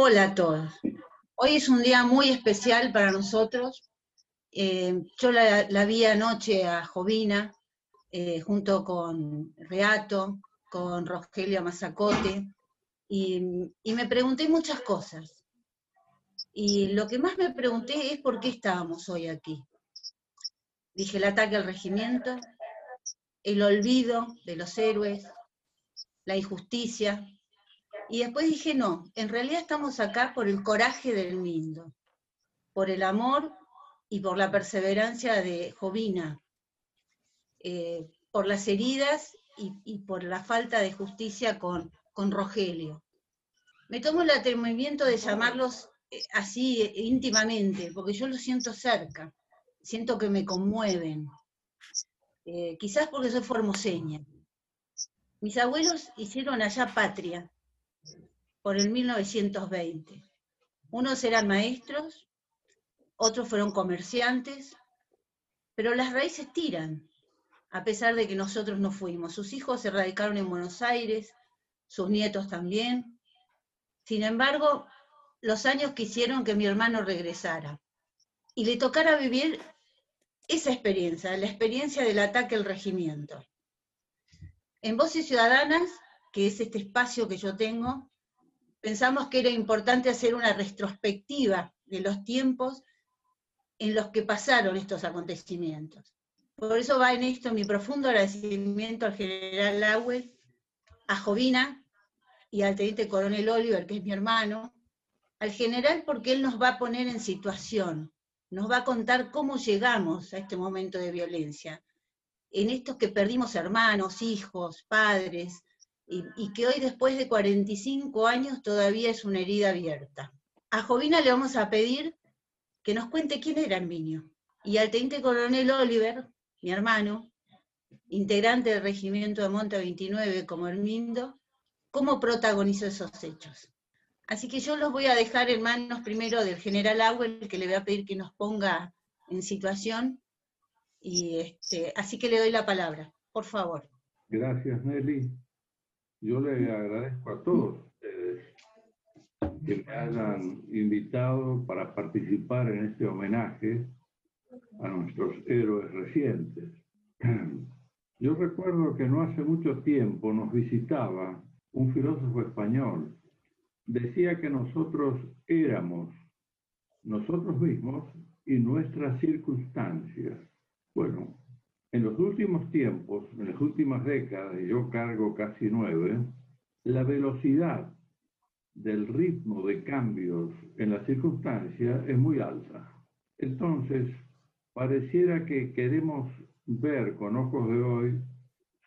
Hola a todos. Hoy es un día muy especial para nosotros. Eh, yo la, vi anoche a Jovina, eh, junto con Reato, con Rogelio Mazacote, y, y me pregunté muchas cosas. Y lo que más me pregunté es por qué estábamos hoy aquí. Dije el ataque al regimiento, el olvido de los héroes, la injusticia. Y después dije, no, en realidad estamos acá por el coraje del Mindo, por el amor y por la perseverancia de Jovina, eh, por las heridas y, por la falta de justicia con, con Rogelio. Me tomo el atrevimiento de llamarlos eh, así eh, íntimamente, porque yo los siento cerca, siento que me conmueven, quizás porque soy formoseña. Mis abuelos hicieron allá patria, por el 1920. Unos eran maestros, otros fueron comerciantes, pero las raíces tiran, a pesar de que nosotros no fuimos. Sus hijos se radicaron en Buenos Aires, sus nietos también. Sin embargo, los años quisieron que mi hermano regresara y le tocara vivir esa experiencia, la experiencia del ataque al regimiento. En Voces Ciudadanas, que es este espacio que yo tengo, pensamos que era importante hacer una retrospectiva de los tiempos en los que pasaron estos acontecimientos. Por eso va en esto mi profundo agradecimiento al general Lawel, a Jovina y al teniente coronel Oliver, que es mi hermano, al general porque él nos va a poner en situación, nos va a contar cómo llegamos a este momento de violencia, en estos que perdimos hermanos, hijos, padres, y, que hoy después de 45 años todavía es una herida abierta. A Jovina le vamos a pedir que nos cuente quién era Arminio. Y al teniente coronel Oliver, mi hermano, integrante del regimiento de Monte 29 como Hermindo, cómo protagonizó esos hechos. Así que yo los voy a dejar en manos primero del general Auel, que le voy a pedir que nos ponga en situación. Y este, así que le doy la palabra, por favor. Gracias, Nelly. Yo le agradezco a todos ustedes que me hayan invitado para participar en este homenaje a nuestros héroes recientes. Yo recuerdo que no hace mucho tiempo nos visitaba un filósofo español. Decía que nosotros éramos nosotros mismos y nuestras circunstancias. Bueno, en los últimos tiempos, en las últimas décadas, y yo cargo casi nueve, la velocidad del ritmo de cambios en las circunstancias es muy alta. Entonces, pareciera que queremos ver con ojos de hoy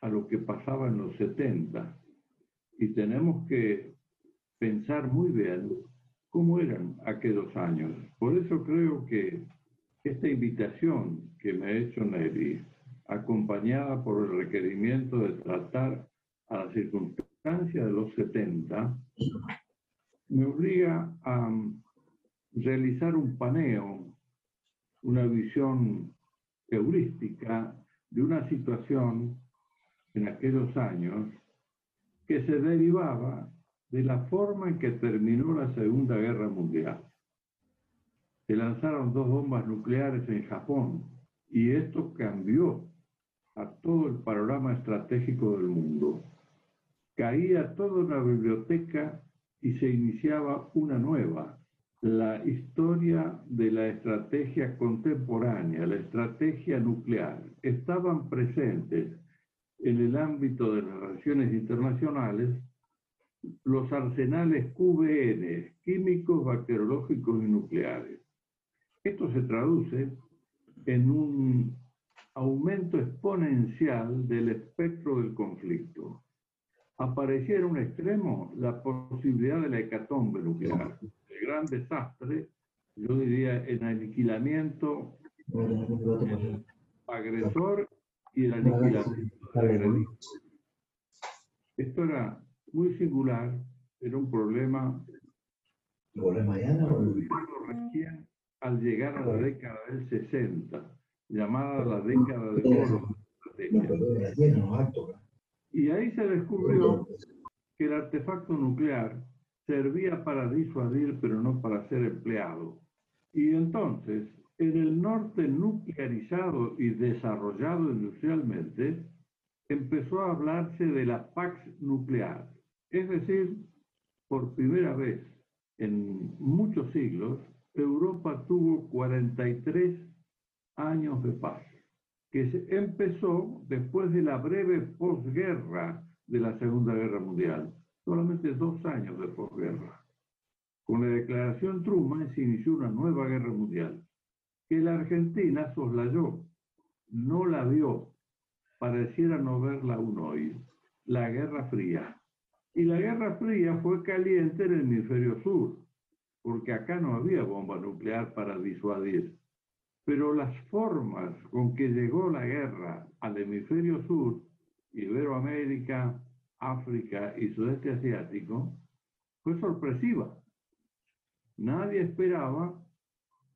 a lo que pasaba en los 70 y tenemos que pensar muy bien cómo eran aquellos años. Por eso creo que esta invitación que me ha hecho Nelly acompañada por el requerimiento de tratar a la circunstancia de los 70, me obliga a realizar un paneo, una visión heurística de una situación en aquellos años que se derivaba de la forma en que terminó la Segunda Guerra Mundial. Se lanzaron dos bombas nucleares en Japón y esto cambió a todo el panorama estratégico del mundo. Caía toda una biblioteca y se iniciaba una nueva, la historia de la estrategia contemporánea, la estrategia nuclear. Estaban presentes en el ámbito de las relaciones internacionales los arsenales QBN, químicos, bacteriológicos y nucleares. Esto se traduce en un aumento exponencial del espectro del conflicto. Aparecía en un extremo la posibilidad de la hecatombe nuclear, el gran desastre, yo diría, el aniquilamiento agresor y el aniquilamiento del Esto era muy singular, era un problema mañana recién al llegar a la década del 60 llamada la década de oro. Y ahí se descubrió que el artefacto nuclear servía para disuadir, pero no para ser empleado. Y entonces, en el norte nuclearizado y desarrollado industrialmente, empezó a hablarse de la Pax nuclear. Es decir, por primera vez en muchos siglos, Europa tuvo 43 años de paz, que empezó después de la breve posguerra de la Segunda Guerra Mundial, solamente dos años de posguerra. Con la declaración Truman se inició una nueva guerra mundial, que la Argentina soslayó, no la vio, pareciera no verla aún hoy, la Guerra Fría. Y la Guerra Fría fue caliente en el hemisferio sur, porque acá no había bomba nuclear para disuadir. Pero las formas con que llegó la guerra al hemisferio sur, Iberoamérica, África y sudeste asiático, fue sorpresiva. Nadie esperaba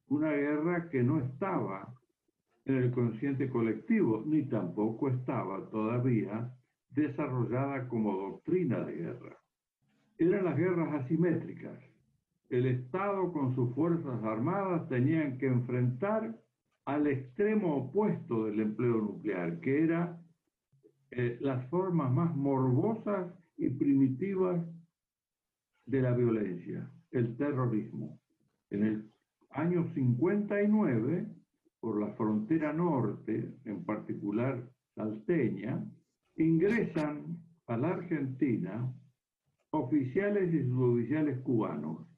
una guerra que no estaba en el consciente colectivo, ni tampoco estaba todavía desarrollada como doctrina de guerra. Eran las guerras asimétricas. El Estado con sus fuerzas armadas tenían que enfrentar al extremo opuesto del empleo nuclear, que era eh, las formas más morbosas y primitivas de la violencia, el terrorismo. En el año 59, por la frontera norte, en particular salteña, ingresan a la Argentina oficiales y suboficiales cubanos.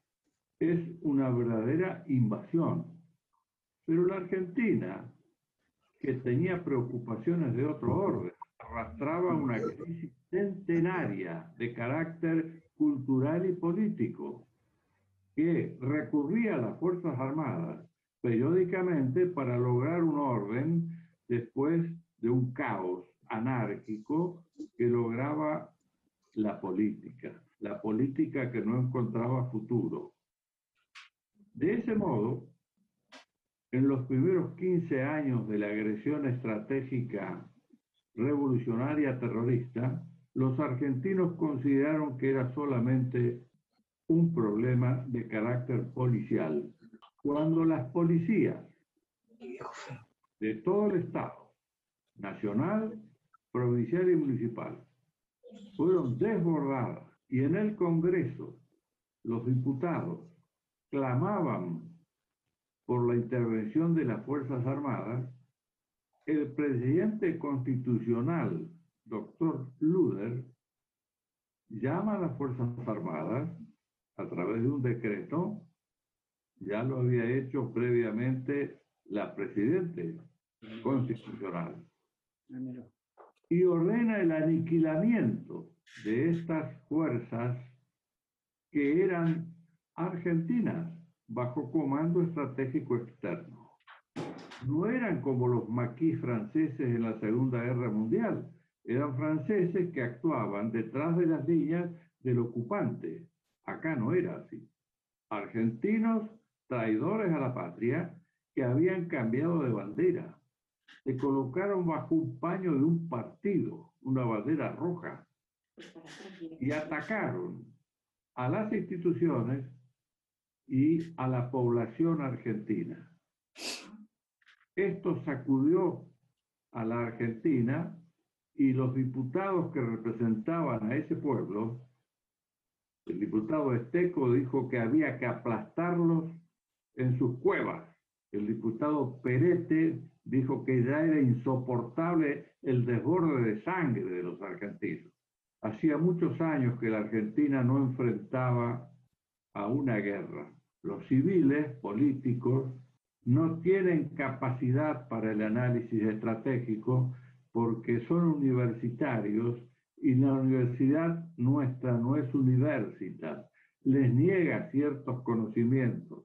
Es una verdadera invasión. Pero la Argentina, que tenía preocupaciones de otro orden, arrastraba una crisis centenaria de carácter cultural y político, que recurría a las Fuerzas Armadas periódicamente para lograr un orden después de un caos anárquico que lograba la política, la política que no encontraba futuro. De ese modo, en los primeros 15 años de la agresión estratégica revolucionaria terrorista, los argentinos consideraron que era solamente un problema de carácter policial, cuando las policías de todo el Estado, nacional, provincial y municipal, fueron desbordadas y en el Congreso los diputados clamaban por la intervención de las Fuerzas Armadas, el presidente constitucional, doctor Luder, llama a las Fuerzas Armadas a través de un decreto, ya lo había hecho previamente la Presidente Constitucional, y ordena el aniquilamiento de estas fuerzas que eran argentinas bajo comando estratégico externo no eran como los maquis franceses en la Segunda Guerra Mundial, eran franceses que actuaban detrás de las líneas del ocupante. Acá no era así. Argentinos traidores a la patria que habían cambiado de bandera. Se colocaron bajo un paño de un partido, una bandera roja, y atacaron a las instituciones y a la población argentina. Esto sacudió a la Argentina y los diputados que representaban a ese pueblo, el diputado Esteco dijo que había que aplastarlos en sus cuevas. El diputado Perete dijo que ya era insoportable el desborde de sangre de los argentinos. Hacía muchos años que la Argentina no enfrentaba a una guerra. Los civiles, políticos, no tienen capacidad para el análisis estratégico porque son universitarios y la universidad nuestra no es universidad, les niega ciertos conocimientos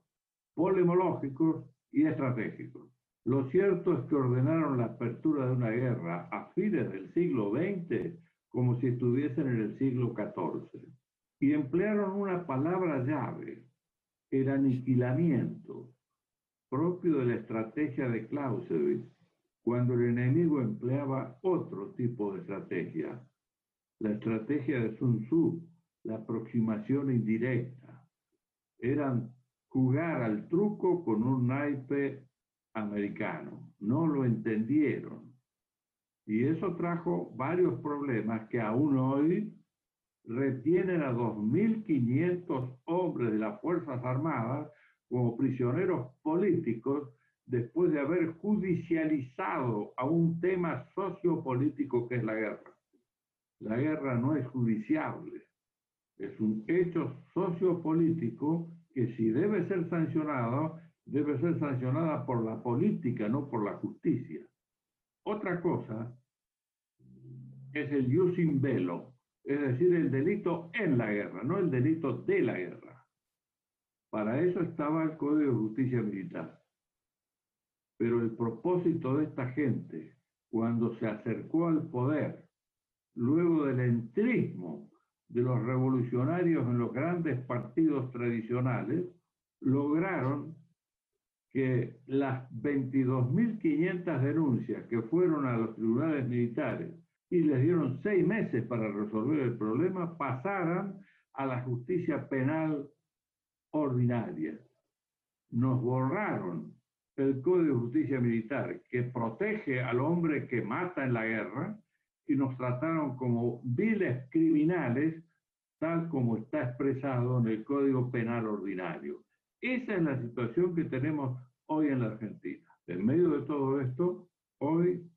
polemológicos y estratégicos. Lo cierto es que ordenaron la apertura de una guerra a fines del siglo XX como si estuviesen en el siglo XIV y emplearon una palabra llave, el aniquilamiento, propio de la estrategia de Clausewitz, cuando el enemigo empleaba otro tipo de estrategia, la estrategia de Sun Tzu, la aproximación indirecta. Eran jugar al truco con un naipe americano. No lo entendieron. Y eso trajo varios problemas que aún hoy retienen a 2.500 hombres de las Fuerzas Armadas como prisioneros políticos después de haber judicializado a un tema sociopolítico que es la guerra. La guerra no es judiciable, es un hecho sociopolítico que si debe ser sancionado, debe ser sancionada por la política, no por la justicia. Otra cosa es el using velo, es decir, el delito en la guerra, no el delito de la guerra. Para eso estaba el Código de Justicia Militar. Pero el propósito de esta gente, cuando se acercó al poder, luego del entrismo de los revolucionarios en los grandes partidos tradicionales, lograron que las 22.500 denuncias que fueron a los tribunales militares y les dieron seis meses para resolver el problema, pasaran a la justicia penal ordinaria. Nos borraron el Código de Justicia Militar que protege al hombre que mata en la guerra y nos trataron como viles criminales, tal como está expresado en el Código Penal Ordinario. Esa es la situación que tenemos hoy en la Argentina. En medio de todo esto, hoy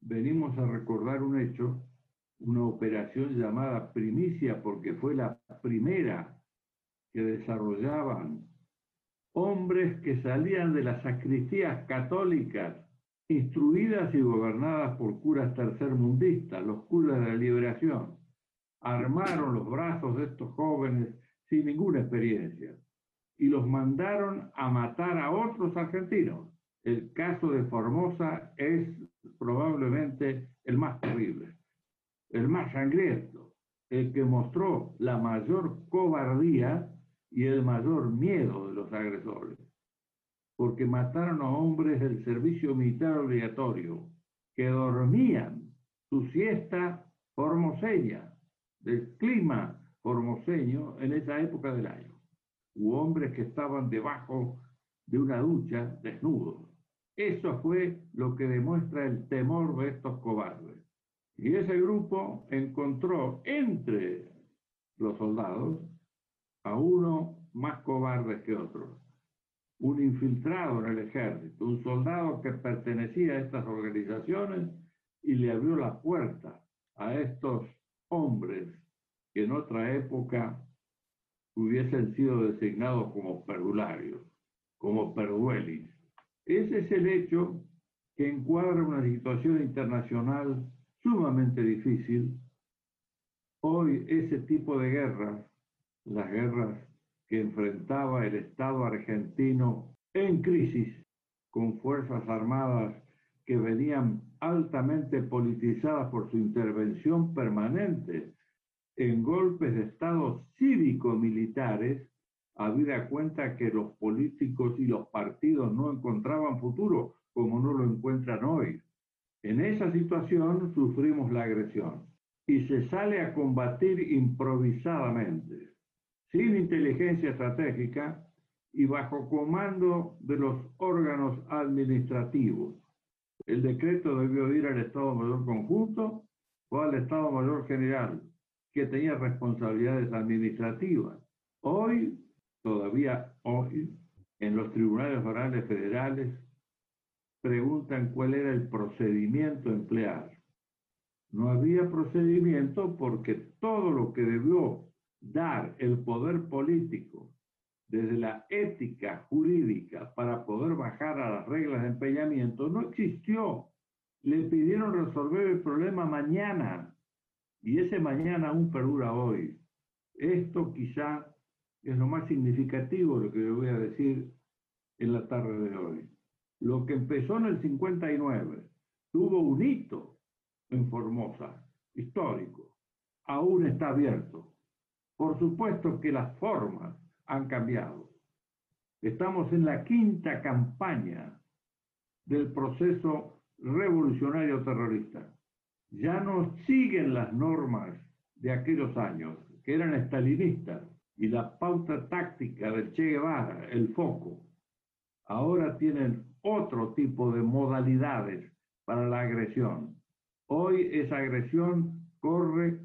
venimos a recordar un hecho, una operación llamada Primicia, porque fue la primera que desarrollaban hombres que salían de las sacristías católicas instruidas y gobernadas por curas tercermundistas, los curas de la liberación, armaron los brazos de estos jóvenes sin ninguna experiencia y los mandaron a matar a otros argentinos. El caso de Formosa es probablemente el más terrible, el más sangriento, el que mostró la mayor cobardía y el mayor miedo de los agresores porque mataron a hombres del servicio militar obligatorio que dormían su siesta formoseña, del clima formoseño en esa época del año. Hubo hombres que estaban debajo de una ducha desnudos. Eso fue lo que demuestra el temor de estos cobardes. Y ese grupo encontró entre los soldados a uno más cobarde que otros un infiltrado en el ejército, un soldado que pertenecía a estas organizaciones y le abrió la puerta a estos hombres que en otra época hubiesen sido designados como perdularios, como perduelis. Ese es el hecho que encuadra una situación internacional sumamente difícil. Hoy ese tipo de guerras, las guerras que enfrentaba el Estado argentino en crisis, con fuerzas armadas que venían altamente politizadas por su intervención permanente en golpes de Estado cívico-militares, habida cuenta que los políticos y los partidos no encontraban futuro como no lo encuentran hoy. En esa situación sufrimos la agresión y se sale a combatir improvisadamente sin inteligencia estratégica y bajo comando de los órganos administrativos. El decreto debió ir al Estado Mayor Conjunto o al Estado Mayor General, que tenía responsabilidades administrativas. Hoy, todavía hoy, en los tribunales orales federales, preguntan cuál era el procedimiento a emplear. No había procedimiento porque todo lo que debió dar el poder político desde la ética jurídica para poder bajar a las reglas de empeñamiento no existió. Le pidieron resolver el problema mañana y ese mañana aún perdura hoy. Esto quizá es lo más significativo lo que yo voy a decir en la tarde de hoy. Lo que empezó en el 59 tuvo un hito en Formosa, histórico, aún está abierto. Por supuesto que las formas han cambiado. Estamos en la quinta campaña del proceso revolucionario terrorista. Ya no siguen las normas de aquellos años. que eran estalinistas, y la pauta táctica del Che Guevara, el foco, ahora tienen otro tipo de modalidades para la agresión. Hoy esa agresión corre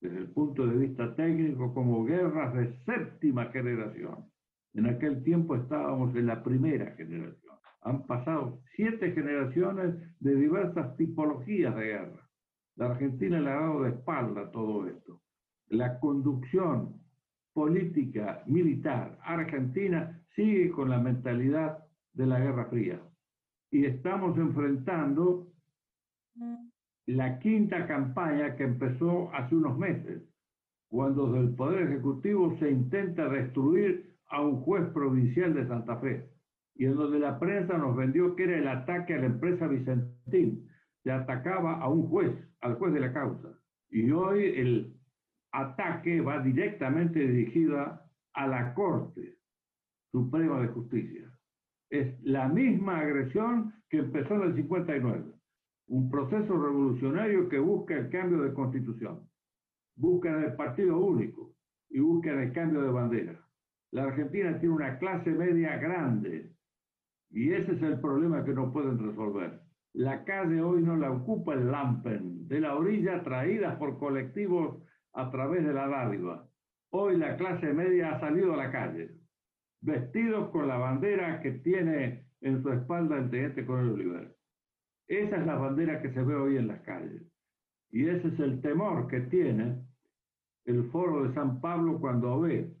desde el punto de vista técnico como guerras de séptima generación. En aquel tiempo estábamos en la primera generación. Han pasado siete generaciones de diversas tipologías de guerra. La Argentina le ha dado de espalda todo esto. La conducción política militar argentina sigue con la mentalidad de la Guerra Fría. Y estamos enfrentando la quinta campaña que empezó hace unos meses, cuando desde el Poder Ejecutivo se intenta destruir a un juez provincial de Santa Fe, y en donde la prensa nos vendió que era el ataque a la empresa Vicentín, se atacaba a un juez, al juez de la causa. Y hoy el ataque va directamente dirigida a la Corte Suprema de Justicia. Es la misma agresión que empezó en el 59. Un proceso revolucionario que busca el cambio de constitución, busca el partido único y busca el cambio de bandera. La Argentina tiene una clase media grande y ese es el problema que no pueden resolver. La calle hoy no la ocupa el Lampen, de la orilla traídas por colectivos a través de la dádiva. Hoy la clase media ha salido a la calle, vestidos con la bandera que tiene en su espalda el teniente coronel Oliver. Esa es la bandera que se ve hoy en las calles. Y ese es el temor que tiene el foro de San Pablo cuando ve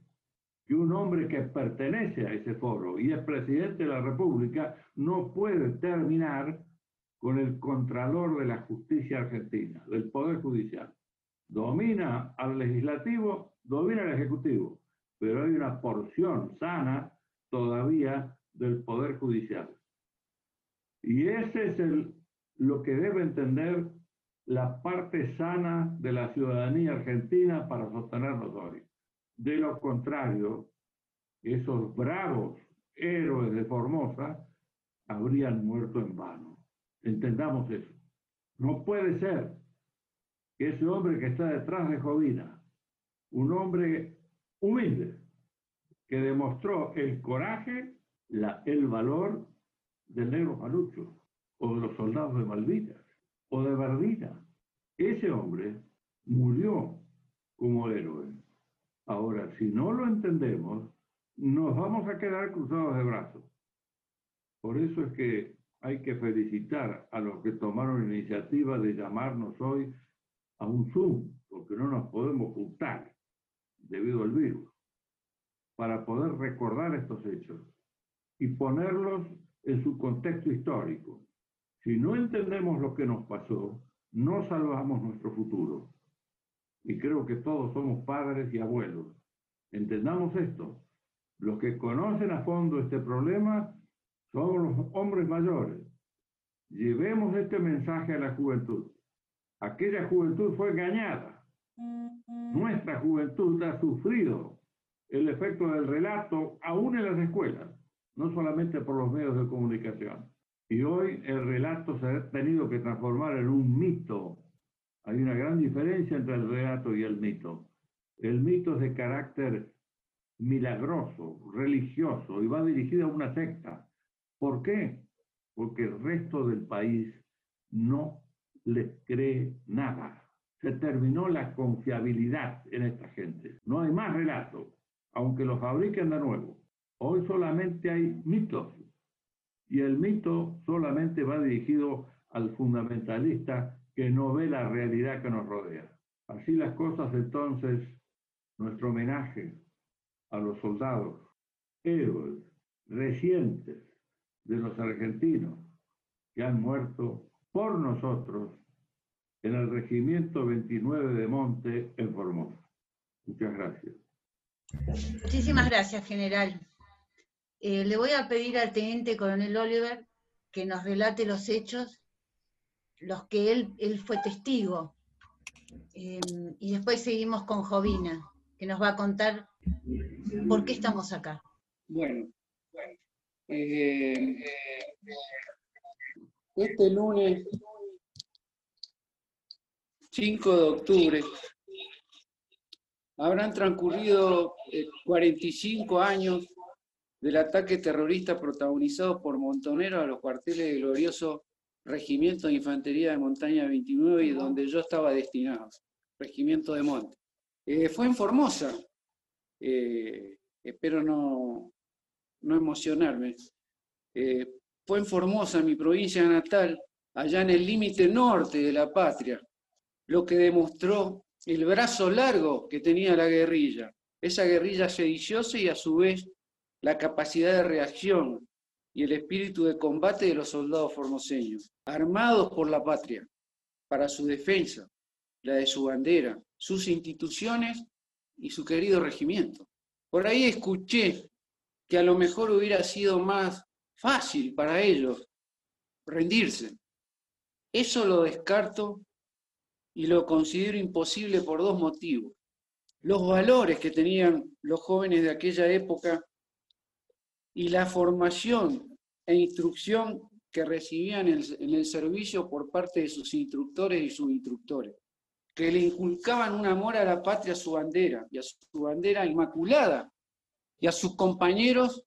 que un hombre que pertenece a ese foro y es presidente de la República no puede terminar con el contralor de la justicia argentina, del Poder Judicial domina al legislativo, domina al ejecutivo, pero hay una porción sana todavía del poder judicial. Y ese es lo que debe entender la parte sana de la ciudadanía argentina para sostenernos hoy. De lo contrario, esos bravos héroes de Formosa habrían muerto en vano. Entendamos eso. No puede ser ese hombre que está detrás de Jovina, un hombre humilde, que demostró el coraje, el valor del negro Palucho, o de los soldados de Malvinas, o de Verdina. Ese hombre murió como héroe. Ahora, si no lo entendemos, nos vamos a quedar cruzados de brazos. Por eso es que hay que felicitar a los que tomaron la iniciativa de llamarnos hoy a un Zoom, porque no nos podemos ocultar debido al virus, para poder recordar estos hechos y ponerlos en su contexto histórico. Si no entendemos lo que nos pasó, no salvamos nuestro futuro. Y creo que todos somos padres y abuelos. Entendamos esto. Los que conocen a fondo este problema son los hombres mayores. Llevemos este mensaje a la juventud. Aquella juventud fue engañada. Nuestra juventud ha sufrido el efecto del relato aún en las escuelas, no solamente por los medios de comunicación. Y hoy el relato se ha tenido que transformar en un mito. Hay una gran diferencia entre el relato y el mito. El mito es de carácter milagroso, religioso, y va dirigido a una secta. ¿Por qué? Porque el resto del país no les cree nada. Se terminó la confiabilidad en esta gente. No hay más relatos, aunque los fabriquen de nuevo. Hoy solamente hay mitos. Y el mito solamente va dirigido al fundamentalista que no ve la realidad que nos rodea. Así las cosas entonces, nuestro homenaje a los soldados, héroes recientes de los argentinos que han muerto por nosotros en el Regimiento 29 de Monte en Formosa. Muchas gracias. Muchísimas gracias, general. Eh, le voy a pedir al teniente coronel Oliver que nos relate los hechos, los que él, él fue testigo. Eh, y después seguimos con Jovina, que nos va a contar por qué estamos acá. Bueno, eh, este lunes 5 de octubre. Habrán transcurrido 45 eh, años del ataque terrorista protagonizado por Montonero a los cuarteles del glorioso Regimiento de Infantería de Montaña 29 y donde yo estaba destinado, Regimiento de Monte. Eh, fue en Formosa, eh, espero no, no emocionarme, fue en Formosa, mi provincia natal, allá en el límite norte de la patria, lo que demostró el brazo largo que tenía la guerrilla, esa guerrilla sediciosa y a su vez la capacidad de reacción y el espíritu de combate de los soldados formoseños, armados por la patria, para su defensa, la de su bandera, sus instituciones y su querido regimiento. Por ahí escuché que a lo mejor hubiera sido más fácil para ellos rendirse. Eso lo descarto y lo considero imposible por dos motivos. Los valores que tenían los jóvenes de aquella época y la formación e instrucción que recibían en el, servicio por parte de sus instructores y subinstructores, que le inculcaban un amor a la patria, a su bandera, y a su bandera inmaculada, y a sus compañeros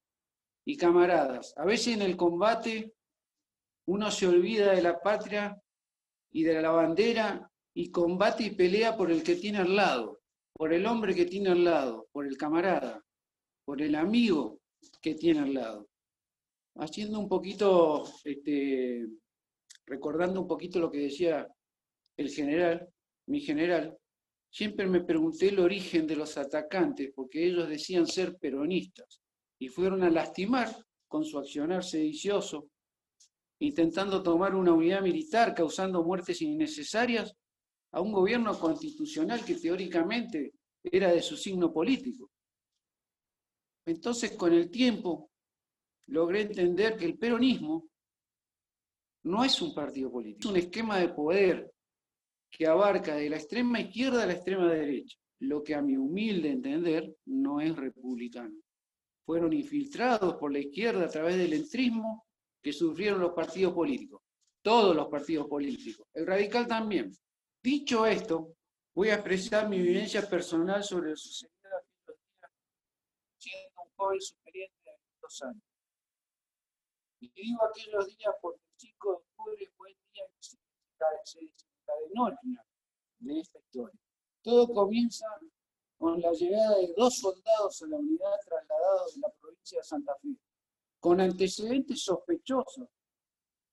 y camaradas. A veces en el combate uno se olvida de la patria y de la bandera y combate y pelea por el que tiene al lado, por el hombre que tiene al lado, por el camarada, por el amigo que tiene al lado. Haciendo un poquito, este, recordando un poquito lo que decía el general, mi general, siempre me pregunté el origen de los atacantes, porque ellos decían ser peronistas y fueron a lastimar con su accionar sedicioso, intentando tomar una unidad militar, causando muertes innecesarias a un gobierno constitucional que teóricamente era de su signo político. Entonces, con el tiempo, logré entender que el peronismo no es un partido político, es un esquema de poder que abarca de la extrema izquierda a la extrema derecha, lo que a mi humilde entender no es republicano. Fueron infiltrados por la izquierda a través del entrismo que sufrieron los partidos políticos, todos los partidos políticos, el radical también. Dicho esto, voy a expresar mi vivencia personal sobre lo sucedido siendo un joven superior de dos años. Y digo aquellos días porque el 5 de octubre fue el día que se desencadenó el final de esta historia. Todo comienza con la llegada de dos soldados a la unidad trasladados de la provincia de Santa Fe, con antecedentes sospechosos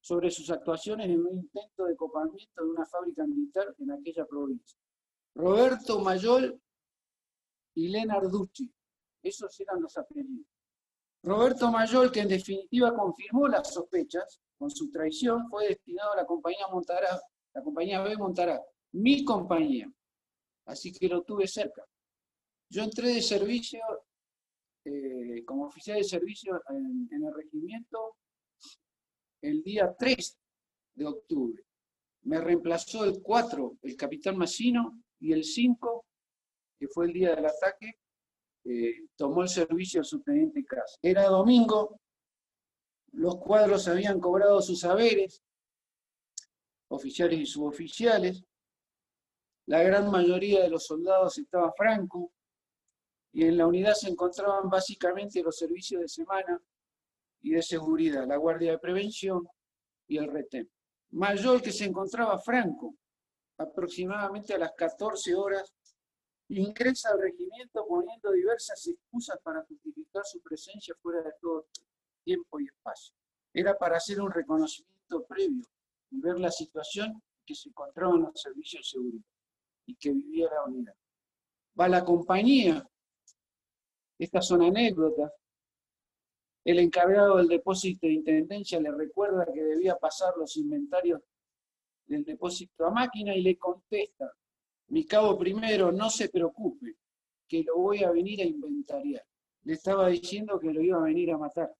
sobre sus actuaciones en un intento de copamiento de una fábrica militar en aquella provincia. Roberto Mayol y Lenarducci, esos eran los apellidos. Roberto Mayol, que en definitiva confirmó las sospechas con su traición, fue destinado a la compañía Montará, la compañía B Montará, mi compañía. Así que lo tuve cerca. Yo entré de servicio, eh, como oficial de servicio en el regimiento el día 3 de octubre. Me reemplazó el 4, el capitán Massino, y el 5, que fue el día del ataque, eh, tomó el servicio el subteniente Cas. Era domingo, los cuadros habían cobrado sus saberes, oficiales y suboficiales, la gran mayoría de los soldados estaba franco, y en la unidad se encontraban básicamente los servicios de semana y de seguridad, la Guardia de Prevención y el retén. Mayor que se encontraba Franco, aproximadamente a las 14 horas, ingresa al regimiento poniendo diversas excusas para justificar su presencia fuera de todo tiempo y espacio. Era para hacer un reconocimiento previo y ver la situación que se encontraba en los servicios de seguridad y que vivía la unidad. Va la compañía, estas son anécdotas, el encargado del depósito de intendencia le recuerda que debía pasar los inventarios del depósito a máquina y le contesta, mi cabo primero, no se preocupe, que lo voy a venir a inventariar. Le estaba diciendo que lo iba a venir a matar.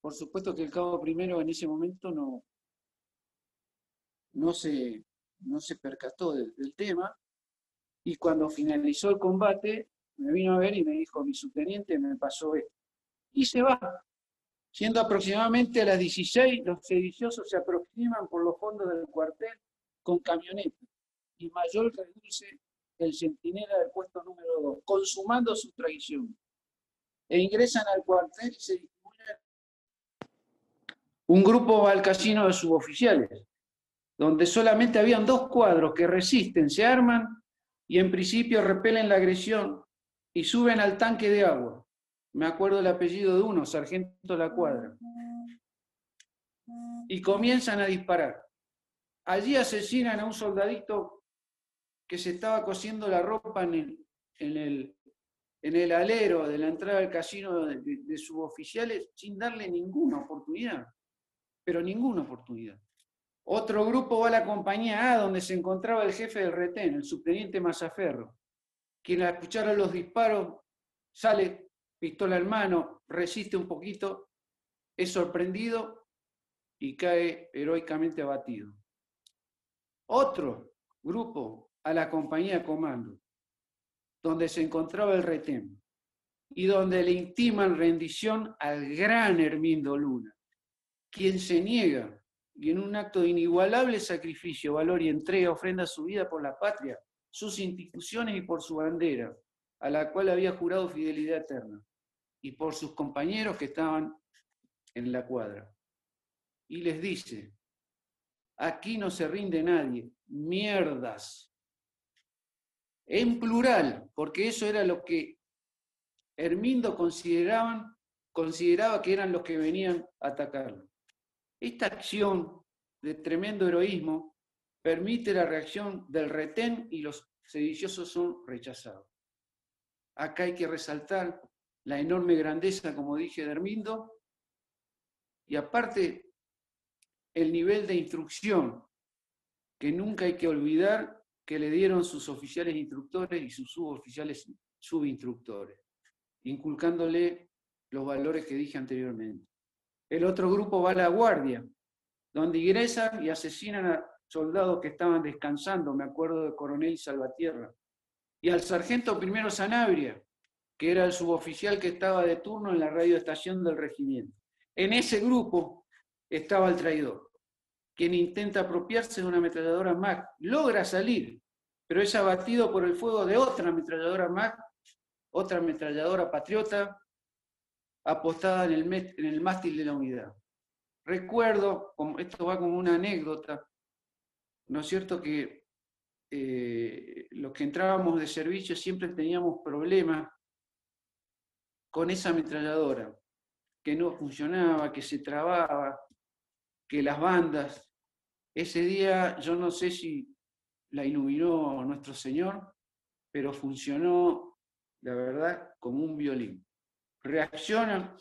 Por supuesto que el cabo primero en ese momento no, no, se, no se percató del, del tema y cuando finalizó el combate me vino a ver y me dijo, mi subteniente me pasó esto y se va. Siendo aproximadamente a las 16, los sediciosos se aproximan por los fondos del cuartel con camionetas y Mayor reduce el centinela del puesto número 2, consumando su traición. E ingresan al cuartel y se un grupo va al casino de suboficiales, donde solamente habían dos cuadros que resisten, se arman y en principio repelen la agresión y suben al tanque de agua. Me acuerdo el apellido de uno, Sargento La Cuadra. Y comienzan a disparar. Allí asesinan a un soldadito que se estaba cosiendo la ropa en el, en el, en el alero de la entrada al casino de, de suboficiales sin darle ninguna oportunidad, pero ninguna oportunidad. Otro grupo va a la compañía A, donde se encontraba el jefe del retén, el subteniente Mazaferro, quien al escuchar los disparos sale pistola en mano, resiste un poquito, es sorprendido y cae heroicamente abatido. Otro grupo a la compañía comando, donde se encontraba el retén y donde le intiman rendición al gran Hermindo Luna, quien se niega y en un acto de inigualable sacrificio, valor y entrega ofrenda su vida por la patria, sus instituciones y por su bandera, a la cual había jurado fidelidad eterna, y por sus compañeros que estaban en la cuadra. Y les dice, aquí no se rinde nadie, mierdas. En plural, porque eso era lo que Hermindo consideraban, consideraba que eran los que venían a atacarlo. Esta acción de tremendo heroísmo permite la reacción del retén y los sediciosos son rechazados. Acá hay que resaltar la enorme grandeza, como dije, de Hermindo, y aparte el nivel de instrucción que nunca hay que olvidar que le dieron sus oficiales instructores y sus suboficiales subinstructores, inculcándole los valores que dije anteriormente. El otro grupo va a la guardia, donde ingresan y asesinan a soldados que estaban descansando, me acuerdo de coronel Salvatierra, y al sargento primero Sanabria, que era el suboficial que estaba de turno en la radioestación del regimiento. En ese grupo estaba el traidor, quien intenta apropiarse de una ametralladora MAC, logra salir, pero es abatido por el fuego de otra ametralladora MAC, otra ametralladora patriota, apostada en el, en mástil de la unidad. Recuerdo, esto va como una anécdota, ¿no es cierto que eh, los que entrábamos de servicio siempre teníamos problemas con esa ametralladora, que no funcionaba, que se trababa, que las bandas. Ese día yo no sé si la iluminó nuestro Señor, pero funcionó, la verdad, como un violín reaccionan,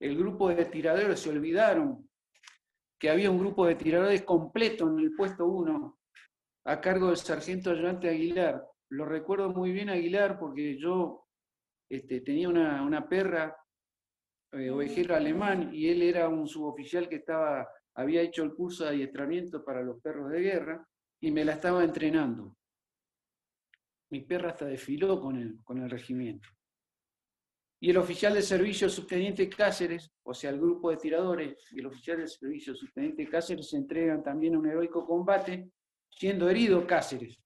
el grupo de tiradores se olvidaron que había un grupo de tiradores completo en el puesto 1 a cargo del sargento ayudante Aguilar. Lo recuerdo muy bien Aguilar porque yo este, tenía una, perra eh, ovejero alemán y él era un suboficial que estaba, había hecho el curso de adiestramiento para los perros de guerra y me la estaba entrenando. Mi perra hasta desfiló con el, con el regimiento y el oficial de servicio subteniente Cáceres, o sea, el grupo de tiradores y el oficial de servicio subteniente Cáceres se entregan también a un heroico combate, siendo herido Cáceres,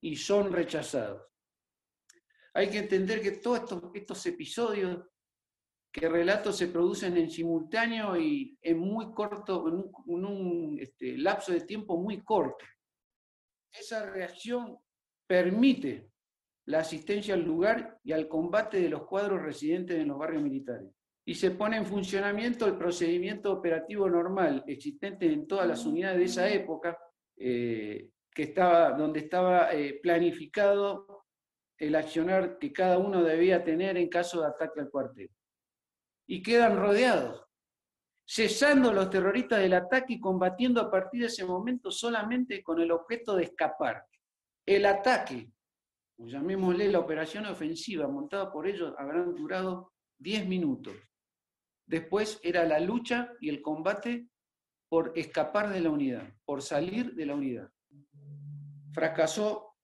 y son rechazados. Hay que entender que todos estos, episodios que relatos se producen en simultáneo y en muy corto, en un, este, lapso de tiempo muy corto. Esa reacción permite la asistencia al lugar y al combate de los cuadros residentes en los barrios militares. Y se pone en funcionamiento el procedimiento operativo normal existente en todas las unidades de esa época, eh, que estaba, donde estaba eh, planificado el accionar que cada uno debía tener en caso de ataque al cuartel. Y quedan rodeados, cesando los terroristas del ataque y combatiendo a partir de ese momento solamente con el objeto de escapar. El ataque llamémosle la operación ofensiva montada por ellos, habrán durado 10 minutos. Después era la lucha y el combate por escapar de la unidad, por salir de la unidad. Fracasó,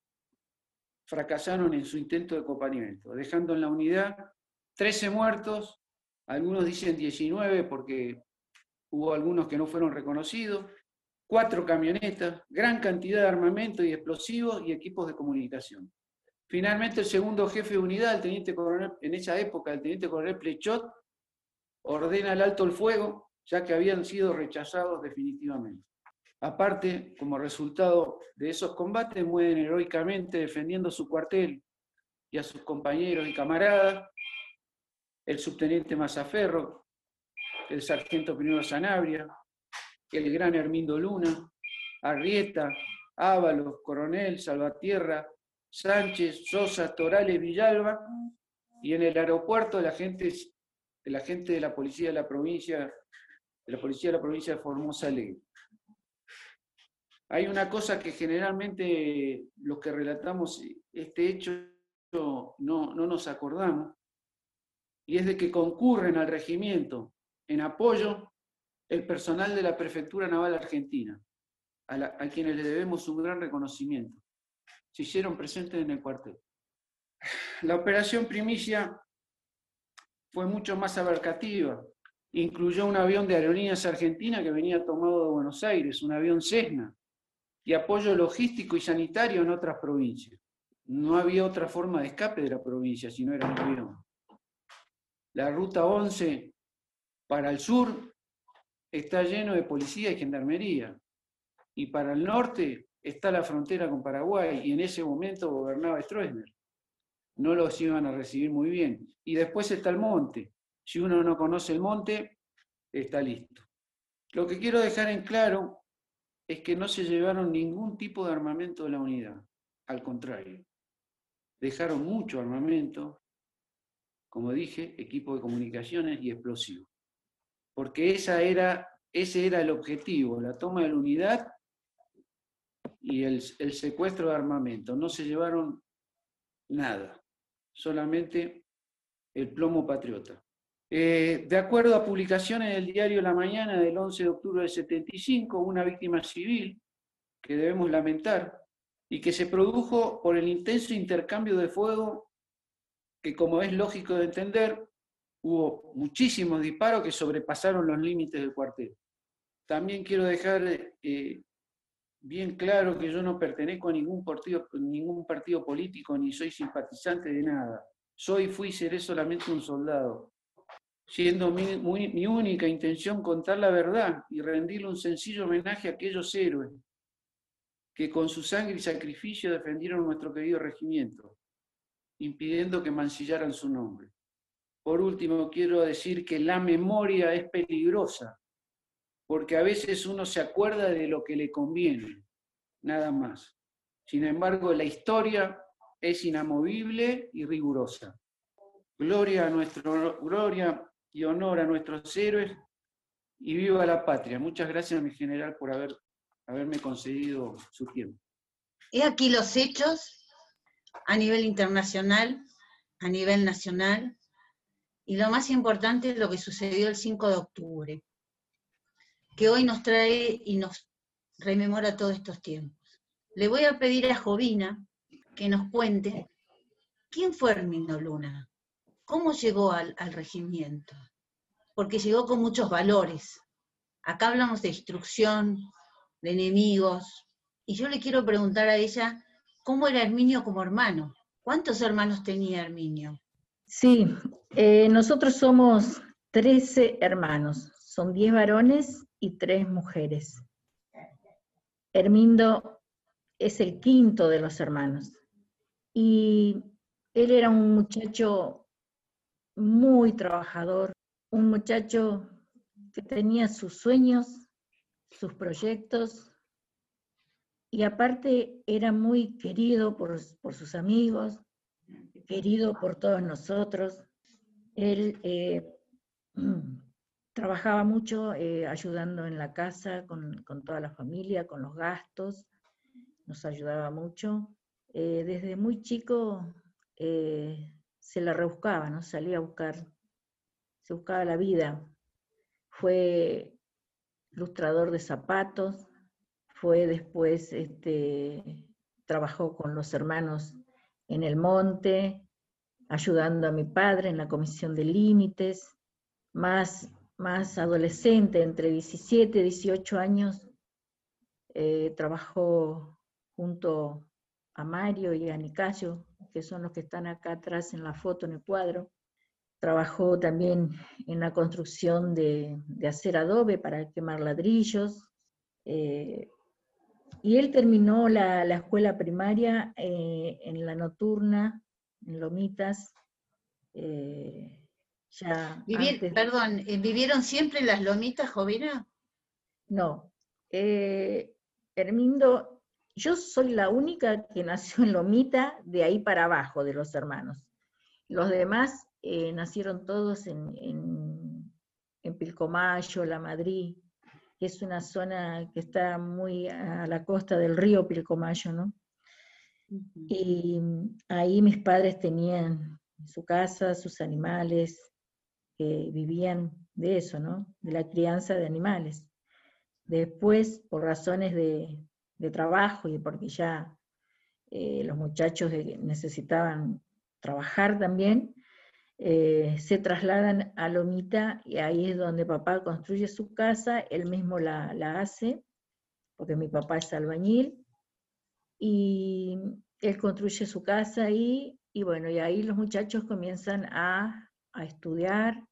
fracasaron en su intento de acompañamiento, dejando en la unidad 13 muertos, algunos dicen 19 porque hubo algunos que no fueron reconocidos, cuatro camionetas, gran cantidad de armamento y explosivos y equipos de comunicación. Finalmente, el segundo jefe de unidad, el teniente coronel, en esa época, el teniente coronel Plechot, ordena el alto el fuego, ya que habían sido rechazados definitivamente. Aparte, como resultado de esos combates, mueren heroicamente defendiendo su cuartel y a sus compañeros y camaradas, el subteniente Mazaferro, el sargento primero Sanabria, el gran Hermindo Luna, Arrieta, Ábalos, Coronel, Salvatierra, Sánchez, Sosa, Torales, Villalba, y en el aeropuerto la gente, la gente de la policía de la provincia, de la policía de la provincia de Formosa Alegre. Hay una cosa que generalmente los que relatamos este hecho no, no nos acordamos, y es de que concurren al regimiento en apoyo el personal de la Prefectura Naval Argentina, a, a quienes le debemos un gran reconocimiento. Se hicieron presentes en el cuartel. La operación Primicia fue mucho más abarcativa. Incluyó un avión de aerolíneas argentina que venía tomado de Buenos Aires, un avión Cessna, y apoyo logístico y sanitario en otras provincias. No había otra forma de escape de la provincia si no era un avión. La ruta 11 para el sur está lleno de policía y gendarmería. Y para el norte está la frontera con Paraguay y en ese momento gobernaba Stroessner. No los iban a recibir muy bien. Y después está el monte. Si uno no conoce el monte, está listo. Lo que quiero dejar en claro es que no se llevaron ningún tipo de armamento de la unidad. Al contrario, dejaron mucho armamento, como dije, equipo de comunicaciones y explosivos. Porque esa era, ese era el objetivo, la toma de la unidad y el, secuestro de armamento. No se llevaron nada, solamente el plomo patriota. Eh, de acuerdo a publicaciones del diario La Mañana del 11 de octubre del 75, una víctima civil que debemos lamentar y que se produjo por el intenso intercambio de fuego que, como es lógico de entender, hubo muchísimos disparos que sobrepasaron los límites del cuartel. También quiero dejar eh, bien claro que yo no pertenezco a ningún partido, ningún partido político ni soy simpatizante de nada. Soy, fui y seré solamente un soldado siendo mi, única intención contar la verdad y rendirle un sencillo homenaje a aquellos héroes que con su sangre y sacrificio defendieron nuestro querido regimiento, impidiendo que mancillaran su nombre. Por último, quiero decir que la memoria es peligrosa, porque a veces uno se acuerda de lo que le conviene, nada más. Sin embargo, la historia es inamovible y rigurosa. Gloria a nuestro, gloria y honor a nuestros héroes y viva la patria. Muchas gracias, mi general, por haber, haberme concedido su tiempo. He aquí los hechos a nivel internacional, a nivel nacional, y lo más importante es lo que sucedió el 5 de octubre, que hoy nos trae y nos rememora todos estos tiempos. Le voy a pedir a Jovina que nos cuente quién fue Hermindo Luna, ¿Cómo llegó al, regimiento? Porque llegó con muchos valores. Acá hablamos de instrucción, de enemigos, y yo le quiero preguntar a ella, ¿cómo era Herminio como hermano? ¿Cuántos hermanos tenía Herminio? Sí, eh, nosotros somos 13 hermanos, son 10 varones y 3 mujeres. Hermindo es el quinto de los hermanos. Y él era un muchacho muy trabajador, un muchacho que tenía sus sueños, sus proyectos, y aparte era muy querido por, sus amigos, querido por todos nosotros. Él eh, trabajaba mucho eh, ayudando en la casa con, toda la familia, con los gastos, nos ayudaba mucho. Eh, desde muy chico se la rebuscaba, ¿no? Salía a buscar, se buscaba la vida. Fue ilustrador de zapatos, fue después, este, trabajó con los hermanos en el monte, ayudando a mi padre en la comisión de límites, más, más adolescente, entre 17 y 18 años, eh, trabajó junto a Mario y a Nicasio, que son los que están acá atrás en la foto, en el cuadro. Trabajó también en la construcción de, hacer adobe para quemar ladrillos. Eh, y él terminó la, escuela primaria eh, en la nocturna, en Lomitas. Ya Perdón, ¿vivieron siempre en las Lomitas, Jovina? No. Hermindo, yo soy la única que nació en Lomita, de ahí para abajo de los hermanos. Los demás eh, nacieron todos en, en, Pilcomayo, La Madrid, que es una zona que está muy a la costa del río Pilcomayo, ¿no? Y ahí mis padres tenían su casa, sus animales, que vivían de eso, ¿no? De la crianza de animales. Después, por razones de, trabajo y porque ya eh, los muchachos necesitaban trabajar también, eh, se trasladan a Lomita y ahí es donde papá construye su casa, él mismo la, hace, porque mi papá es albañil, y él construye su casa ahí, y bueno, y ahí los muchachos comienzan a, estudiar,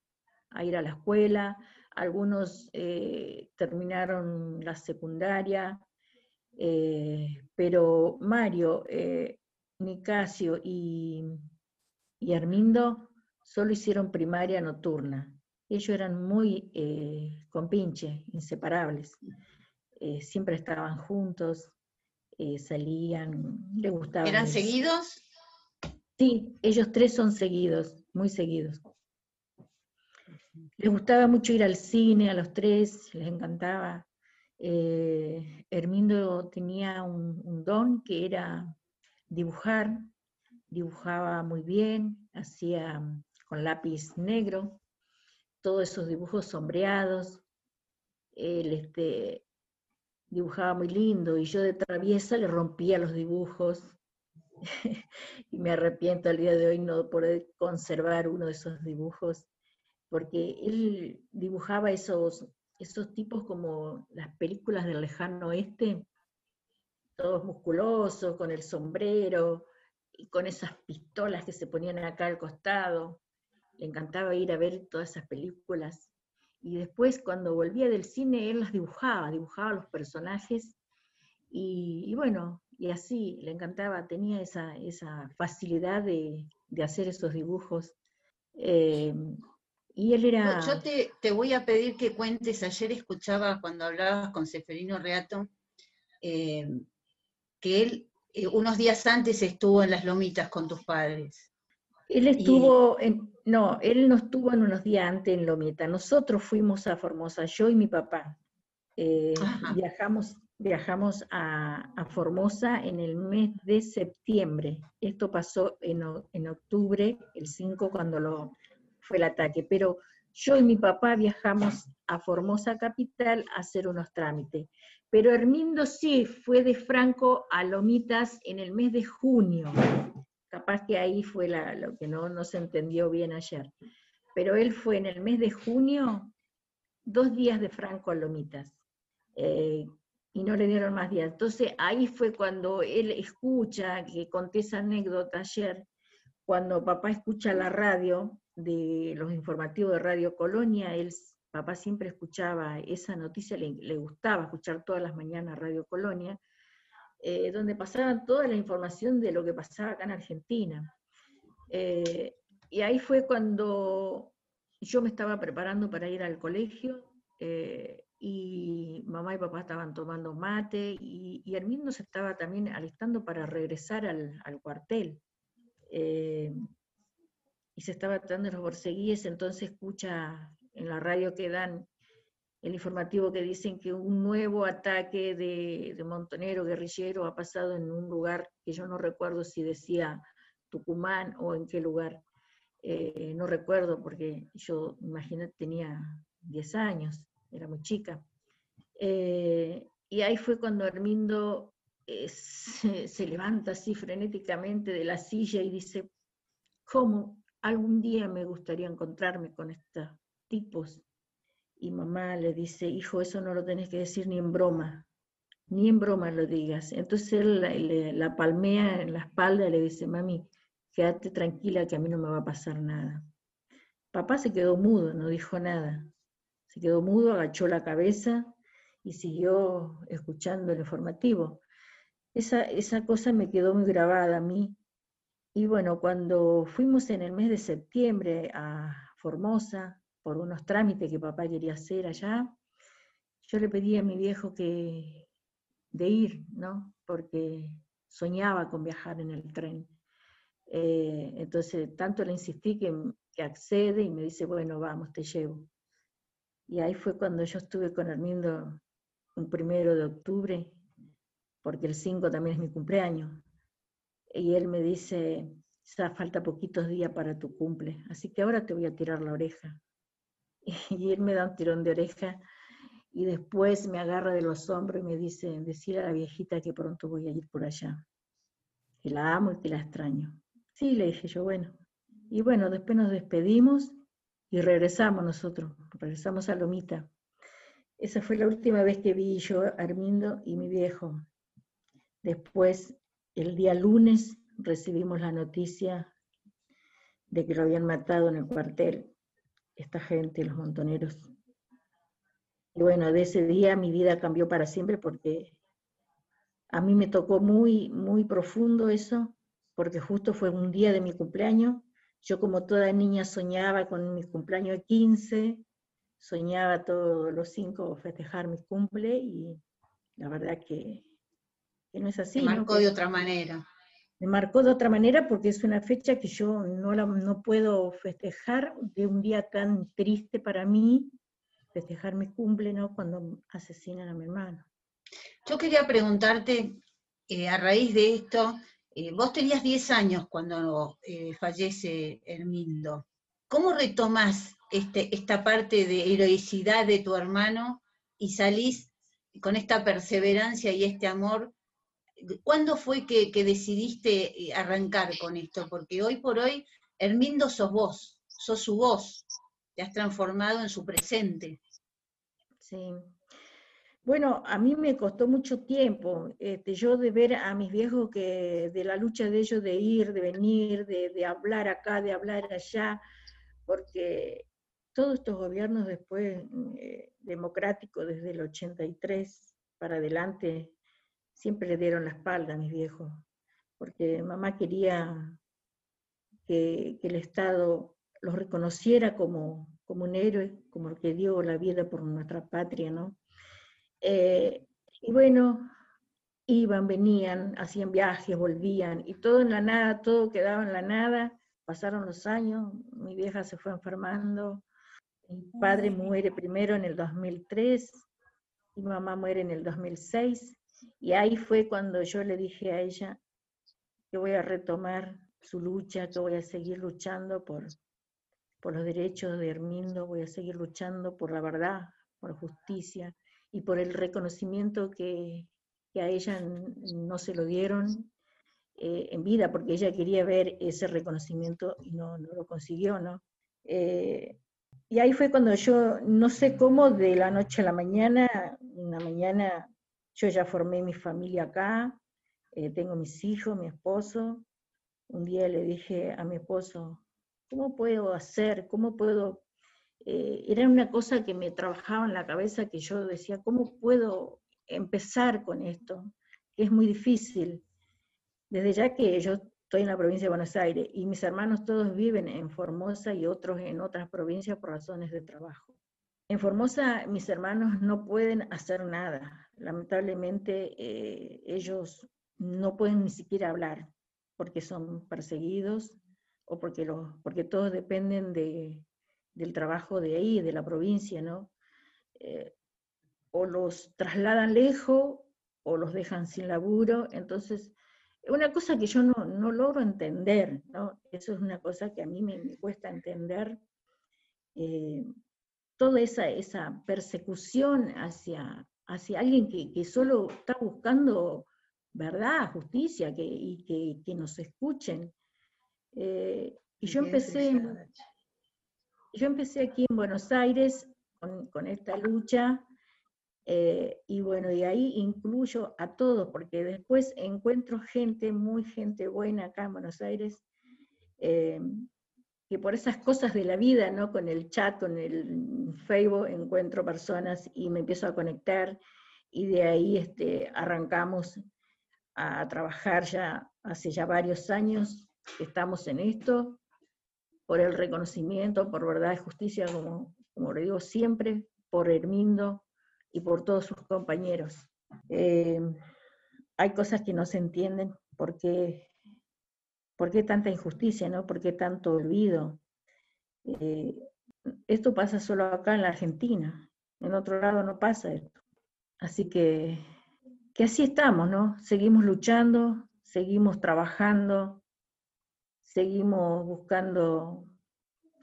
a ir a la escuela, algunos eh, terminaron la secundaria, eh, pero Mario, Nicasio y, y Armindo solo hicieron primaria nocturna. Ellos eran muy eh, compinche, inseparables. Eh, siempre estaban juntos, eh, salían, les gustaba. ¿Eran seguidos? Sí, ellos tres son seguidos, muy seguidos. Les gustaba mucho ir al cine a los tres, les encantaba. Hermindo tenía un don que era dibujar, dibujaba muy bien, hacía con lápiz negro, todos esos dibujos sombreados. Él este, dibujaba muy lindo y yo de traviesa le rompía los dibujos y me arrepiento al día de hoy no poder conservar uno de esos dibujos, porque él dibujaba esos, esos tipos como las películas del lejano oeste, todos musculosos, con el sombrero y con esas pistolas que se ponían acá al costado le encantaba ir a ver todas esas películas. Y después cuando volvía del cine, él las dibujaba, dibujaba los personajes. Y, bueno, y así le encantaba, tenía esa, esa facilidad de, hacer esos dibujos. Eh, y él era... Yo te, te, voy a pedir que cuentes, ayer escuchaba cuando hablabas con Seferino Reato, eh, que él eh, unos días antes estuvo en las lomitas con tus padres. Él estuvo, en, no, él no estuvo en unos días antes en Lomita. Nosotros fuimos a Formosa, yo y mi papá. Eh, viajamos viajamos a, Formosa en el mes de septiembre. Esto pasó en, en octubre, el 5, cuando lo, fue el ataque. Pero yo y mi papá viajamos a Formosa Capital a hacer unos trámites. Pero Hermindo sí fue de Franco a Lomitas en el mes de junio capaz que ahí fue lo que no, se entendió bien ayer. Pero él fue en el mes de junio, dos días de Franco a Lomitas, eh, y no le dieron más días. Entonces ahí fue cuando él escucha, que conté esa anécdota ayer, cuando papá escucha la radio de los informativos de Radio Colonia, él, papá siempre escuchaba esa noticia, le, le gustaba escuchar todas las mañanas Radio Colonia, eh, donde pasaban toda la información de lo que pasaba acá en Argentina. Eh, y ahí fue cuando yo me estaba preparando para ir al colegio eh, y mamá y papá estaban tomando mate y, y Hermindo se estaba también alistando para regresar al, cuartel. Y se estaba tratando los borseguíes, entonces escucha en la radio que dan el informativo que dicen que un nuevo ataque de, montonero guerrillero ha pasado en un lugar que yo no recuerdo si decía Tucumán o en qué lugar. Eh, no recuerdo porque yo, imagínate, tenía 10 años, era muy chica. Eh, y ahí fue cuando Armindo eh, se, levanta así frenéticamente de la silla y dice, ¿cómo algún día me gustaría encontrarme con estos tipos y mamá le dice, hijo, eso no lo tenés que decir ni en broma, ni en broma lo digas. Entonces él la, palmea en la espalda y le dice, mami, quédate tranquila que a mí no me va a pasar nada. Papá se quedó mudo, no dijo nada. Se quedó mudo, agachó la cabeza y siguió escuchando el informativo. Esa cosa me quedó muy grabada a mí. Y bueno, cuando fuimos en el mes de septiembre a Formosa, por unos trámites que papá quería hacer allá, yo le pedí a mi viejo que de ir, ¿no? Porque soñaba con viajar en el tren. Eh, entonces, tanto le insistí que, que, accede y me dice, bueno, vamos, te llevo. Y ahí fue cuando yo estuve con Hermindo un primero de octubre, porque el 5 también es mi cumpleaños. Y él me dice, ya falta poquitos días para tu cumple, así que ahora te voy a tirar la oreja. Y él me da un tirón de oreja y después me agarra de los hombros y me dice, decir a la viejita que pronto voy a ir por allá, que la amo y que la extraño. Sí, le dije yo, bueno. Y bueno, después nos despedimos y regresamos nosotros, regresamos a Lomita. Esa fue la última vez que vi yo Armindo y mi viejo. Después, el día lunes, recibimos la noticia de que lo habían matado en el cuartel, esta gente, los montoneros. Y bueno, de ese día mi vida cambió para siempre porque a mí me tocó muy, muy profundo eso, porque justo fue un día de mi cumpleaños. Yo como toda niña soñaba con mi cumpleaños de 15, soñaba todos los cinco festejar mi cumple y la verdad que, no es así. Me marcó de otra manera. Me marcó de otra manera porque es una fecha que yo no, la, no puedo festejar de un día tan triste para mí, festejar mi cumple, ¿no? Cuando asesinan a mi hermano. Yo quería preguntarte, eh, a raíz de esto, eh, vos tenías 10 años cuando eh, fallece Hermindo. ¿Cómo retomás este, esta parte de heroicidad de tu hermano y salís con esta perseverancia y este amor? ¿Cuándo fue que, decidiste arrancar con esto? Porque hoy por hoy, Hermindo sos vos, sos su voz, te has transformado en su presente. Sí. Bueno, a mí me costó mucho tiempo, este, yo de ver a mis viejos que de la lucha de ellos de ir, de venir, de, hablar acá, de hablar allá, porque todos estos gobiernos después eh, democráticos, desde el 83 para adelante, siempre le dieron la espalda a mis viejos, porque mamá quería que el Estado los reconociera como, como un héroe, como el que dio la vida por nuestra patria, ¿no? Eh, y bueno, iban, venían, hacían viajes, volvían, y todo en la nada, todo quedaba en la nada. Pasaron los años, mi vieja se fue enfermando, mi padre muere primero en el 2003, mi mamá muere en el 2006, y ahí fue cuando yo le dije a ella que voy a retomar su lucha, que voy a seguir luchando por, por los derechos de Hermindo, voy a seguir luchando por la verdad, por justicia y por el reconocimiento que, a ella no se lo dieron eh, en vida, porque ella quería ver ese reconocimiento y no, lo consiguió, ¿no? Eh, y ahí fue cuando yo, no sé cómo, de la noche a la mañana, una mañana yo ya formé mi familia acá, eh, tengo mis hijos, mi esposo. Un día le dije a mi esposo, ¿Cómo puedo hacer? ¿Cómo puedo? Eh, era una cosa que me trabajaba en la cabeza que yo decía, ¿cómo puedo empezar con esto? Que es muy difícil. Desde ya que yo estoy en la provincia de Buenos Aires y mis hermanos todos viven en Formosa y otros en otras provincias por razones de trabajo. En Formosa mis hermanos no pueden hacer nada. Lamentablemente eh, ellos no pueden ni siquiera hablar porque son perseguidos, o porque, los, porque todos dependen de, del trabajo de ahí, de la provincia, ¿no? Eh, o los trasladan lejos o los dejan sin laburo, entonces, una cosa que yo no, no logro entender, ¿no? Eso es una cosa que a mí me, cuesta entender, eh, toda esa, esa persecución hacia, hacia alguien que, que, solo está buscando verdad, justicia, que, y que, que nos escuchen. Eh, y yo empecé, yo empecé aquí en Buenos Aires con, esta lucha, eh, y bueno, y ahí incluyo a todos, porque después encuentro gente, muy gente buena acá en Buenos Aires, eh, que por esas cosas de la vida, ¿no? Con el chat, con el Facebook, encuentro personas y me empiezo a conectar y de ahí este, arrancamos a trabajar ya hace ya varios años, estamos en esto, por el reconocimiento, por verdad y justicia, como, como lo digo siempre, por Hermindo y por todos sus compañeros. Eh, hay cosas que no se entienden, ¿por qué, por qué tanta injusticia, ¿no? ¿Por qué tanto olvido? Eh, esto pasa solo acá en la Argentina, en otro lado no pasa esto. Así que, que así estamos, ¿no? Seguimos luchando, seguimos trabajando, seguimos buscando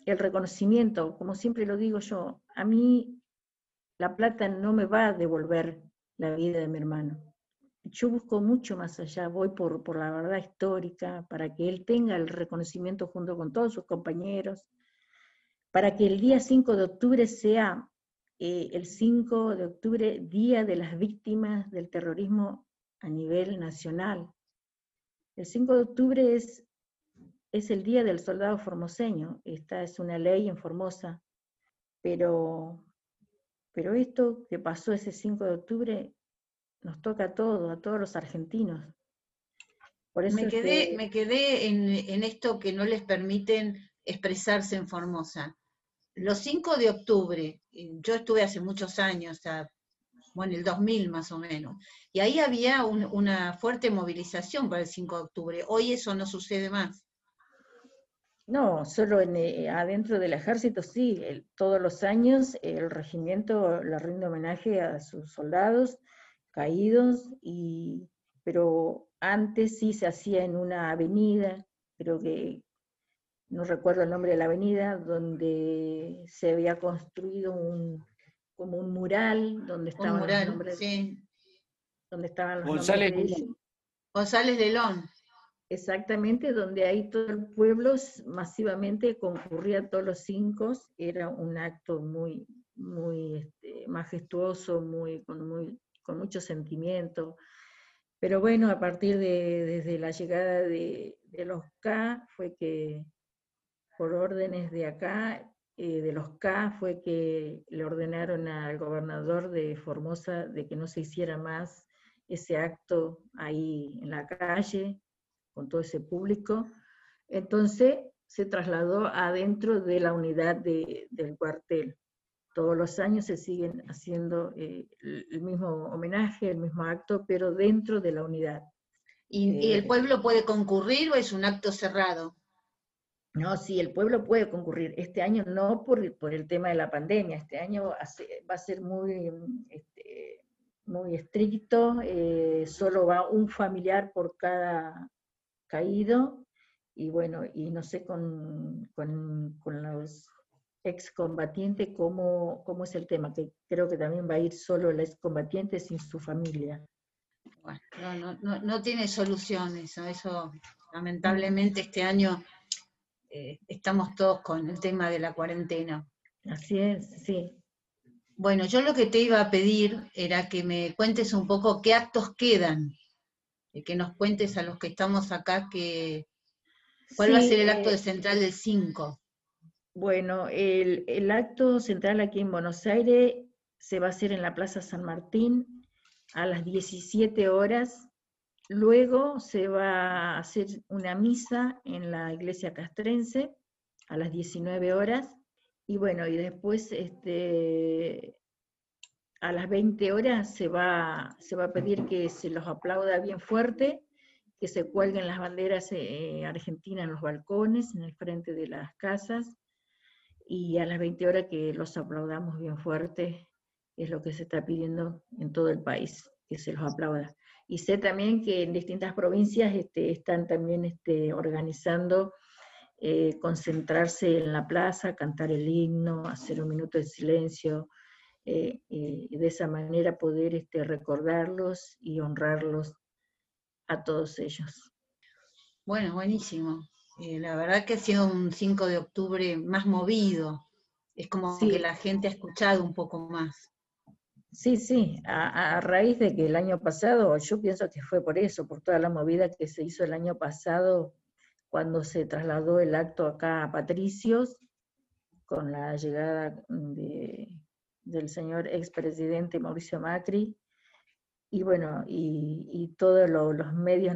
el reconocimiento, como siempre lo digo yo, a mí la plata no me va a devolver la vida de mi hermano. Yo busco mucho más allá, voy por, la verdad histórica, para que él tenga el reconocimiento junto con todos sus compañeros, para que el día 5 de octubre sea eh, el 5 de octubre, Día de las Víctimas del Terrorismo a nivel nacional. El 5 de octubre es, es el Día del Soldado Formoseño, esta es una ley en Formosa, pero, pero esto que pasó ese 5 de octubre nos toca a todos, a todos los argentinos. Por eso me quedé, me quedé en, en esto que no les permiten expresarse en Formosa los 5 de octubre, yo estuve hace muchos años, bueno, el 2000 más o menos, y ahí había una fuerte movilización para el 5 de octubre. Hoy eso no sucede más. No, solo en, eh, adentro del ejército sí, todos los años el regimiento le rinde homenaje a sus soldados caídos, y, pero antes sí se hacía en una avenida, creo que no recuerdo el nombre de la avenida, donde se había construido un, como un mural, donde estaban los nombres, donde estaban los González nombres González Lelón. Exactamente, donde ahí todo el pueblo masivamente concurría todos los cinco, era un acto muy, muy este, majestuoso, muy, con, muy, con mucho sentimiento. Pero bueno, a partir de desde la llegada de, los K fue que por órdenes de acá, eh, de los K, fue que le ordenaron al gobernador de Formosa de que no se hiciera más ese acto ahí en la calle, con todo ese público. Entonces se trasladó adentro de la unidad del cuartel. Todos los años se siguen haciendo eh, el mismo homenaje, el mismo acto, pero dentro de la unidad. ¿Y, el eh, pueblo puede concurrir o es un acto cerrado? No, sí, el pueblo puede concurrir. Este año no por, el tema de la pandemia, este año va a ser muy, este, muy estricto, eh, solo va un familiar por cada caído, y bueno, y no sé con, con, los excombatientes cómo, cómo es el tema, que creo que también va a ir solo el excombatiente sin su familia. Bueno, no, no, no, tiene soluciones, eso lamentablemente este año eh, estamos todos con el tema de la cuarentena. Así es, sí. Bueno, yo lo que te iba a pedir era que me cuentes un poco qué actos quedan, que nos cuentes a los que estamos acá que, cuál va a ser el acto de eh, central del 5. Bueno, el, acto central aquí en Buenos Aires se va a hacer en la Plaza San Martín a las 17 horas Luego se va a hacer una misa en la iglesia castrense a las 19 horas. Y bueno, y después este, a las 20 horas se va, se va a pedir que se los aplauda bien fuerte, que se cuelguen las banderas eh, argentinas en los balcones, en el frente de las casas, y a las 20 horas que los aplaudamos bien fuerte, es lo que se está pidiendo en todo el país, que se los aplauda. Y sé también que en distintas provincias este, están también este, organizando eh, concentrarse en la plaza, cantar el himno, hacer un minuto de silencio, eh, y de esa manera poder este, recordarlos y honrarlos a todos ellos. Bueno, buenísimo. Eh, la verdad que ha sido un 5 de octubre más movido. Es como que la gente ha escuchado un poco más. Sí, sí, a, raíz de que el año pasado, yo pienso que fue por eso, por toda la movida que se hizo el año pasado, cuando se trasladó el acto acá a Patricios, con la llegada de, del señor expresidente Mauricio Macri, y bueno, y, todos los medios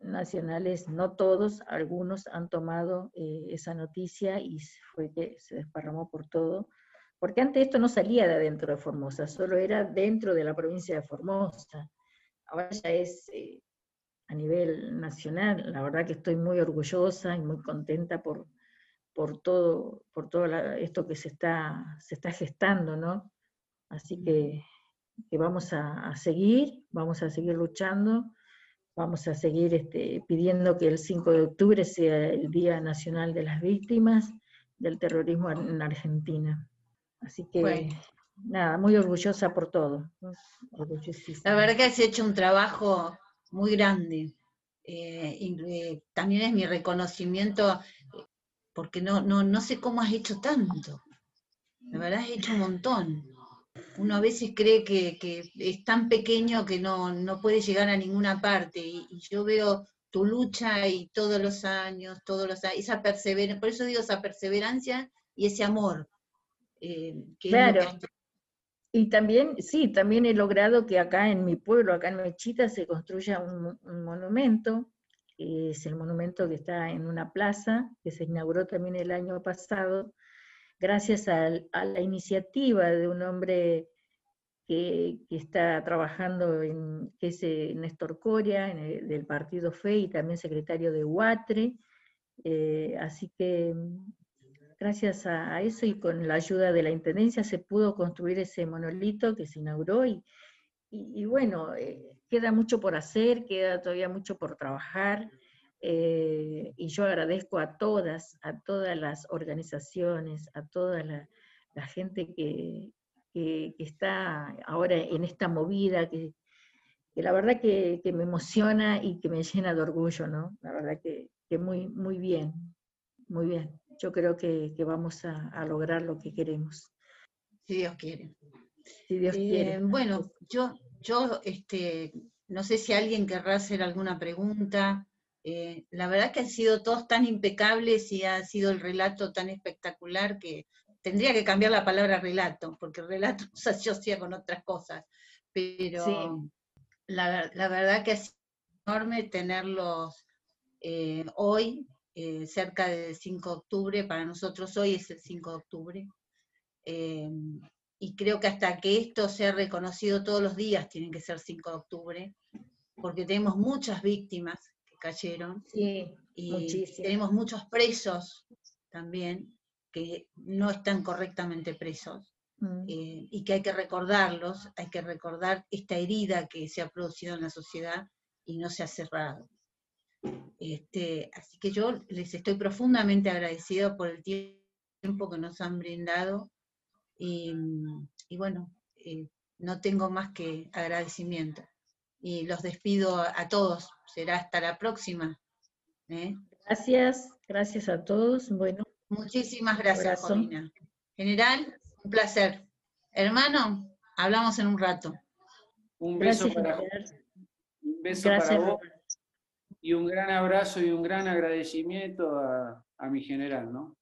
nacionales, no todos, algunos han tomado eh, esa noticia y fue que se desparramó por todo, porque antes esto no salía de adentro de Formosa, solo era dentro de la provincia de Formosa. Ahora ya es eh, a nivel nacional, la verdad que estoy muy orgullosa y muy contenta por, por todo, por todo esto que se está, se está gestando, ¿no? Así que que vamos a, seguir, vamos a seguir luchando, vamos a seguir este, pidiendo que el 5 de octubre sea el Día Nacional de las Víctimas del Terrorismo en Argentina. Así que, nada, muy orgullosa por todo. La verdad que has hecho un trabajo muy grande. Eh, eh, también es mi reconocimiento, porque no, no, no sé cómo has hecho tanto. La verdad has hecho un montón uno a veces cree que, es tan pequeño que no, puede llegar a ninguna parte. Y, yo veo tu lucha y todos los años, todos los años, esa perseverancia, por eso digo esa perseverancia y ese amor. Eh, claro. Y también, sí, también he logrado que acá en mi pueblo, acá en Mechita, se construya un, un monumento, que es el monumento que está en una plaza, que se inauguró también el año pasado, gracias a, la iniciativa de un hombre que, está trabajando, en, que es eh, Néstor Coria, del partido FE y también secretario de UATRE. Eh, así que gracias a, eso y con la ayuda de la Intendencia se pudo construir ese monolito que se inauguró y, bueno, eh, queda mucho por hacer, queda todavía mucho por trabajar. Eh, y yo agradezco a todas, a todas las organizaciones, a toda la, gente que, está ahora en esta movida, que, la verdad que, me emociona y que me llena de orgullo, ¿no? La verdad que, muy, muy bien, muy bien. Yo creo que, vamos a, lograr lo que queremos. Si Dios quiere. Si Dios quiere. Eh, bueno, yo, yo este, no sé si alguien querrá hacer alguna pregunta. Eh, la verdad que han sido todos tan impecables y ha sido el relato tan espectacular que tendría que cambiar la palabra relato, porque el relato se asocia con otras cosas. Pero la, verdad que es enorme tenerlos eh, hoy, eh, cerca del 5 de octubre, para nosotros hoy es el 5 de octubre. y creo que hasta que esto sea reconocido todos los días, tiene que ser 5 de octubre, porque tenemos muchas víctimas cayeron. y tenemos muchos presos también que no están correctamente presos mm. eh, y que hay que recordarlos, hay que recordar esta herida que se ha producido en la sociedad y no se ha cerrado. Este, así que yo les estoy profundamente agradecido por el tiempo que nos han brindado y, bueno, eh, no tengo más que agradecimiento y los despido a todos. Será hasta la próxima. ¿eh? Gracias, gracias a todos. Bueno. Muchísimas gracias, Jolina. General, un placer. Hermano, hablamos en un rato. Un beso para un beso para vos y un gran abrazo y un gran agradecimiento a, a mi general, ¿no?